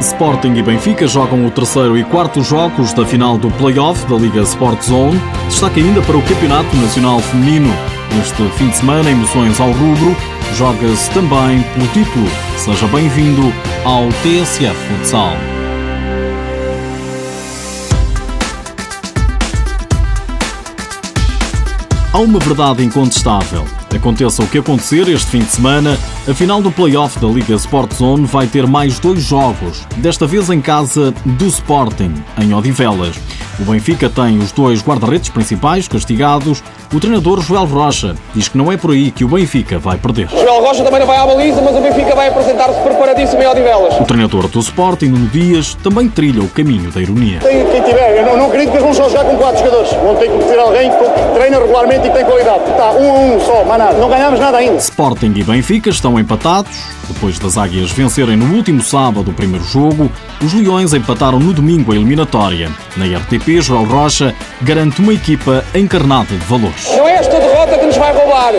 Sporting e Benfica jogam o terceiro e quarto jogos da final do Play-Off da Liga Sport Zone. Destaque ainda para o Campeonato Nacional Feminino. Neste fim de semana, emoções ao rubro, joga-se também pelo título. Seja bem-vindo ao TSF Futsal. Há uma verdade incontestável. Aconteça o que acontecer este fim de semana, a final do play-off da Liga Sport Zone vai ter mais dois jogos, desta vez em casa do Sporting, em Odivelas. O Benfica tem os dois guarda-redes principais castigados. O treinador Joel Rocha diz que não é por aí que o Benfica vai perder. Joel Rocha também não vai à baliza, mas o Benfica vai apresentar-se preparadíssimo em Odivelas. O treinador do Sporting, Nuno Dias, também trilha o caminho da ironia. Tem quem tiver, eu não, não acredito que vão só jogar com quatro jogadores. Vão ter que ter alguém que treina regularmente e que tem qualidade. Está um a um só, mais nada. Não ganhamos nada ainda. Sporting e Benfica estão empatados. Depois das Águias vencerem no último sábado o primeiro jogo, os Leões empataram no domingo a eliminatória. Na RTP, Joel Rocha garante uma equipa encarnada de valores. Não é esta derrota que nos vai roubar.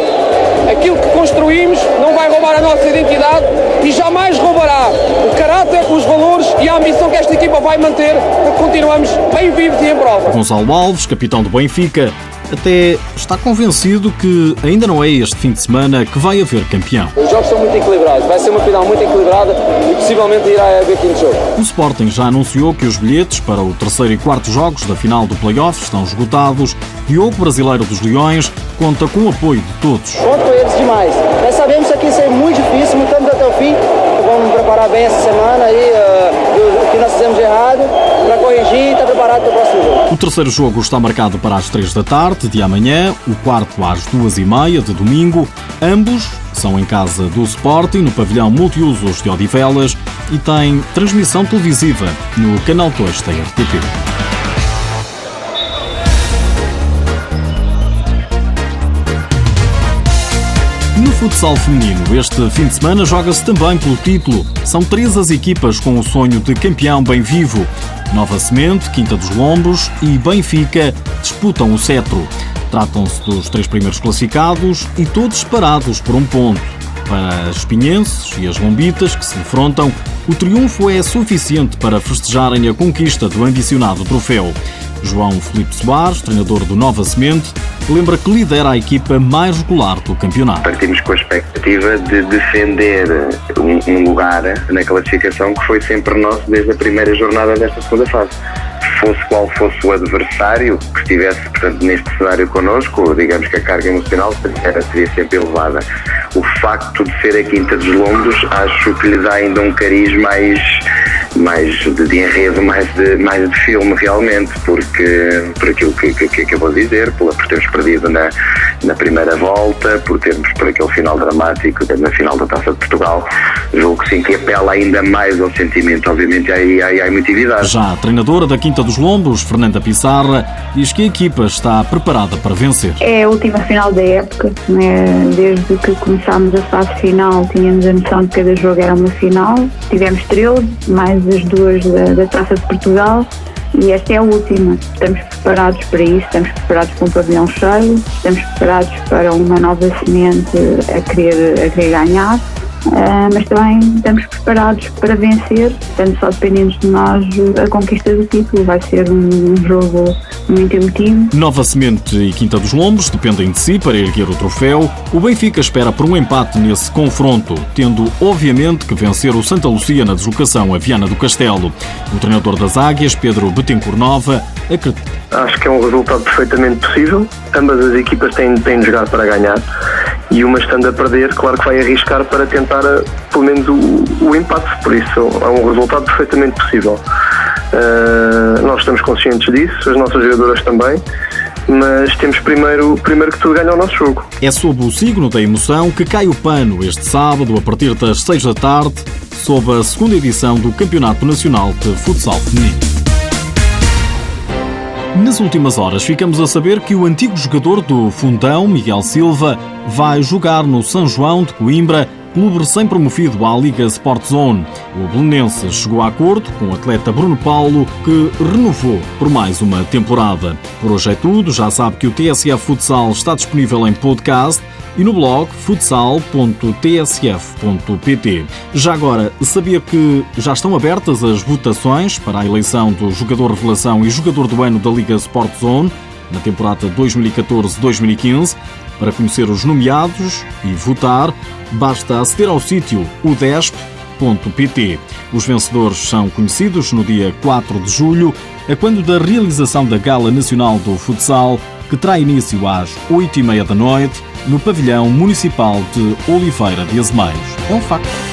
Aquilo que construímos não vai roubar a nossa identidade e jamais roubará o caráter, os valores e a ambição que esta equipa vai manter porque continuamos bem vivos e em prova. Gonçalo Alves, capitão do Benfica, até está convencido que ainda não é este fim de semana que vai haver campeão. Os jogos são muito equilibrados, vai ser uma final muito equilibrada e possivelmente irá haver quinto jogo. O Sporting já anunciou que os bilhetes para o terceiro e quarto jogos da final do play-off estão esgotados. Diogo Brasileiro dos Leões conta com o apoio de todos. Conto com eles demais. Nós sabemos que aqui isso é muito difícil, lutamos até o fim. Vamos preparar bem essa semana aí, uh, o que nós fizemos de errado, para corrigir e estar preparado para o próximo jogo. O terceiro jogo está marcado para as 3 da tarde de amanhã, o quarto às 2 e meia de domingo. Ambos são em casa do Sporting, no pavilhão multiusos de Odivelas e têm transmissão televisiva no canal 2 da RTP. Futsal feminino, este fim de semana joga-se também pelo título. São três as equipas com o sonho de campeão bem vivo. Nova Semente, Quinta dos Lombos e Benfica disputam o cetro. Tratam-se dos três primeiros classificados e todos separados por um ponto. Para as espinhenses e as lombitas que se defrontam, o triunfo é suficiente para festejarem a conquista do ambicionado troféu. João Felipe Soares, treinador do Nova Semente, lembra que lidera a equipa mais regular do campeonato. Partimos com a expectativa de defender um, um lugar na classificação que foi sempre nosso desde a primeira jornada desta segunda fase fosse qual fosse o adversário que estivesse portanto, neste cenário connosco, digamos que a carga emocional seria, seria sempre elevada. O facto de ser a Quinta dos Lombos acho que lhe dá ainda um cariz mais mais de, de enredo, mais de, mais de filme realmente, porque por aquilo que, que, que acabou de dizer, por, por termos perdido na, na primeira volta, por termos por aquele final dramático na final da Taça de Portugal, julgo que sim que apela ainda mais ao sentimento, obviamente há, há, há emotividade. Já a treinadora da Quinta dos Lombos, Fernanda Pissarra, diz que a equipa está preparada para vencer. É a última final da época, né? desde que começámos a fase final tínhamos a noção de que cada jogo era uma final, tivemos 13, mais as duas da, da Taça de Portugal e esta é a última. Estamos preparados para isso, estamos preparados para um pavilhão cheio, estamos preparados para uma nova semente a querer, a querer ganhar. Uh, mas também estamos preparados para vencer, estando só dependentes de nós a conquista do título. Vai ser um, um jogo muito emotivo. Nova Semente e Quinta dos Lombos dependem de si para erguer o troféu. O Benfica espera por um empate nesse confronto, tendo obviamente que vencer o Santa Lucia na deslocação a Viana do Castelo. O treinador das Águias, Pedro Betancourt Nova, acredita. Acho que é um resultado perfeitamente possível. Ambas as equipas têm, têm de jogar para ganhar e uma estando a perder, claro que vai arriscar para tentar eh, pelo menos o, o empate, por isso é um resultado perfeitamente possível. Uh, nós estamos conscientes disso, as nossas jogadoras também, mas temos primeiro, primeiro que tudo ganhar o nosso jogo. É sob o signo da emoção que cai o pano este sábado, a partir das 6 da tarde, sob a segunda edição do Campeonato Nacional de Futsal Feminino. Nas últimas horas ficamos a saber que o antigo jogador do Fundão, Miguel Silva, vai jogar no São João de Coimbra clube recém-promovido à Liga Sport Zone. O Belenense chegou a acordo com o atleta Bruno Paulo, que renovou por mais uma temporada. Por hoje é tudo. Já sabe que o TSF Futsal está disponível em podcast e no blog futsal.tsf.pt. Já agora, sabia que já estão abertas as votações para a eleição do jogador revelação e jogador do ano da Liga Sport Zone na temporada 2014-2015? Para conhecer os nomeados e votar, basta aceder ao sítio udesp.pt. Os vencedores são conhecidos no dia 4 de julho, a quando da realização da Gala Nacional do Futsal, que terá início às 8h30 da noite no pavilhão municipal de Oliveira de Azemeiros. É um facto.